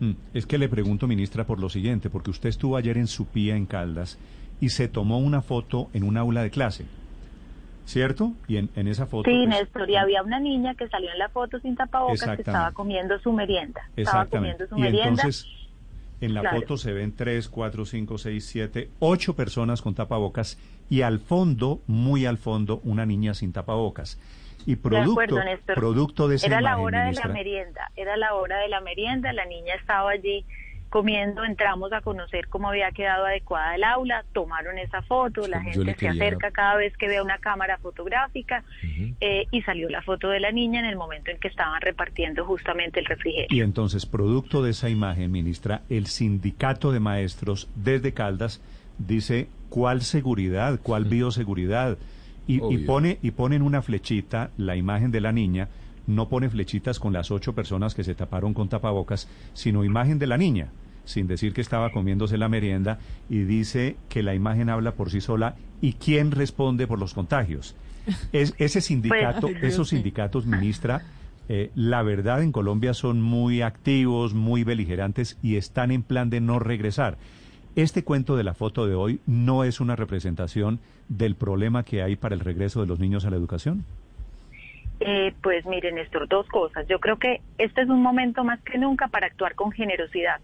Mm, Es que le pregunto, ministra, por lo siguiente, porque usted estuvo ayer en Supía, en Caldas, y se tomó una foto en un aula de clase, ¿cierto? Y en, en esa foto... Sí, pues, Néstor, y había una niña que salió en la foto sin tapabocas que estaba comiendo su merienda. Estaba comiendo su Y merienda. entonces, en la Claro. foto se ven tres, cuatro, cinco, seis, siete, ocho personas con tapabocas y al fondo, muy al fondo, una niña sin tapabocas. Y de producto, acuerdo, Néstor. producto de esa Era la hora de la merienda, era la hora de la merienda, la niña estaba allí comiendo, entramos a conocer cómo había quedado adecuada el aula, tomaron esa foto, la Yo gente se quería- acerca cada vez que ve una cámara fotográfica eh, y salió la foto de la niña en el momento en que estaban repartiendo justamente el refrigerio. Y entonces, producto de esa imagen, ministra, el sindicato de maestros desde Caldas dice cuál seguridad, cuál bioseguridad. Y, pone y ponen una flechita, la imagen de la niña, no pone flechitas con las ocho personas que se taparon con tapabocas, sino imagen de la niña, sin decir que estaba comiéndose la merienda, y dice que la imagen habla por sí sola y quién responde por los contagios. Es, ese sindicato, esos sindicatos, ministra, eh, la verdad en Colombia son muy activos, muy beligerantes y están en plan de no regresar. Este cuento de la foto de hoy no es una representación del problema que hay para el regreso de los niños a la educación. Eh, pues miren, Néstor, dos cosas. Yo creo que este es un momento más que nunca para actuar con generosidad.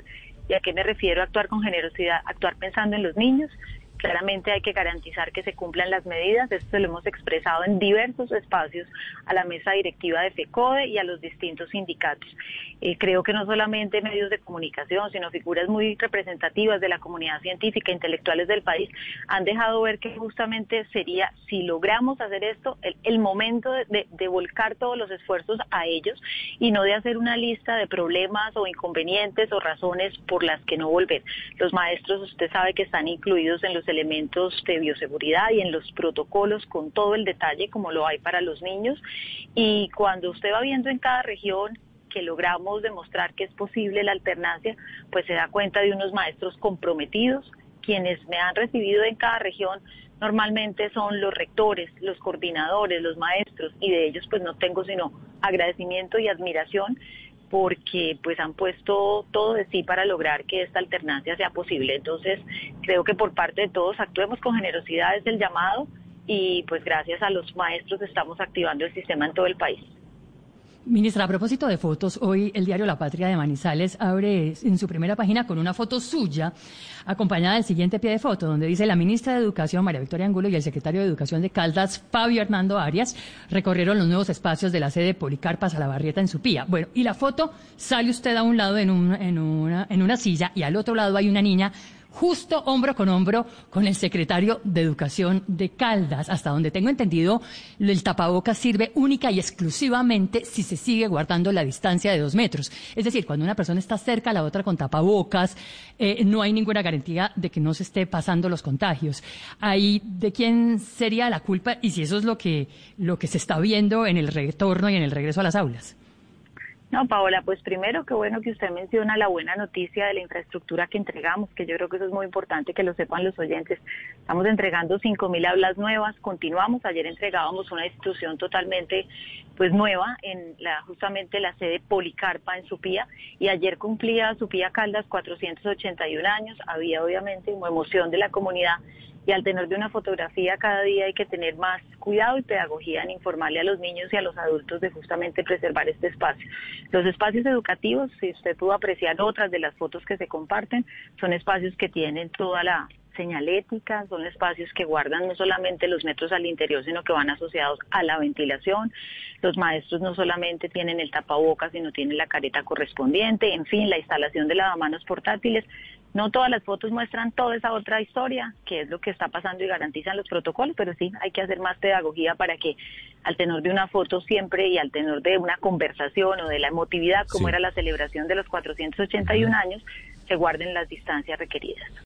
¿Y a qué me refiero a actuar con generosidad? Actuar pensando en los niños. Claramente hay que garantizar que se cumplan las medidas. Esto lo hemos expresado en diversos espacios a la mesa directiva de FECODE y a los distintos sindicatos. Eh, creo que no solamente medios de comunicación, sino figuras muy representativas de la comunidad científica, intelectuales del país, han dejado ver que justamente sería, si logramos hacer esto, el, momento de volcar todos los esfuerzos a ellos y no de hacer una lista de problemas o inconvenientes o razones por las que no volver. Los maestros, usted sabe que están incluidos en los elementos de bioseguridad y en los protocolos con todo el detalle como lo hay para los niños. Y cuando usted va viendo en cada región que logramos demostrar que es posible la alternancia, pues se da cuenta de unos maestros comprometidos, quienes me han recibido en cada región normalmente son los rectores, los coordinadores, los maestros, y de ellos pues no tengo sino agradecimiento y admiración porque pues han puesto todo de sí para lograr que esta alternancia sea posible. Entonces, creo que por parte de todos actuemos con generosidad es el llamado y pues gracias a los maestros estamos activando el sistema en todo el país. Ministra, a propósito de fotos, hoy el diario La Patria de Manizales abre en su primera página con una foto suya, acompañada del siguiente pie de foto, donde dice la ministra de Educación, María Victoria Angulo, y el secretario de Educación de Caldas, Fabio Hernando Arias, recorrieron los nuevos espacios de la sede Policarpa Salabarrieta en Supía. Bueno, y la foto sale usted a un lado en, en, una, en una silla y al otro lado hay una niña justo hombro con hombro con el secretario de Educación de Caldas. Hasta donde tengo entendido, el tapabocas sirve única y exclusivamente si se sigue guardando la distancia de dos metros. Es decir, cuando una persona está cerca a la otra con tapabocas, eh, no hay ninguna garantía de que no se esté pasando los contagios. Ahí, ¿de quién sería la culpa? Y si eso es lo que, lo que se está viendo en el retorno y en el regreso a las aulas. No, Paola, pues primero, qué bueno que usted menciona la buena noticia de la infraestructura que entregamos, que yo creo que eso es muy importante que lo sepan los oyentes. Estamos entregando 5.000 aulas nuevas, continuamos, ayer entregábamos una institución totalmente pues nueva en la justamente la sede Policarpa en Supía y ayer cumplía Supía Caldas 481 años, había obviamente una emoción de la comunidad y al tener de una fotografía cada día hay que tener más cuidado y pedagogía en informarle a los niños y a los adultos de justamente preservar este espacio. Los espacios educativos, si usted pudo apreciar otras de las fotos que se comparten, son espacios que tienen toda la señalética, son espacios que guardan no solamente los metros al interior, sino que van asociados a la ventilación. Los maestros no solamente tienen el tapabocas, sino tienen la careta correspondiente, en fin, la instalación de lavamanos portátiles. No todas las fotos muestran toda esa otra historia, que es lo que está pasando y garantizan los protocolos, pero sí hay que hacer más pedagogía para que al tenor de una foto siempre y al tenor de una conversación o de la emotividad, como era la celebración de los 481 años, se guarden las distancias requeridas.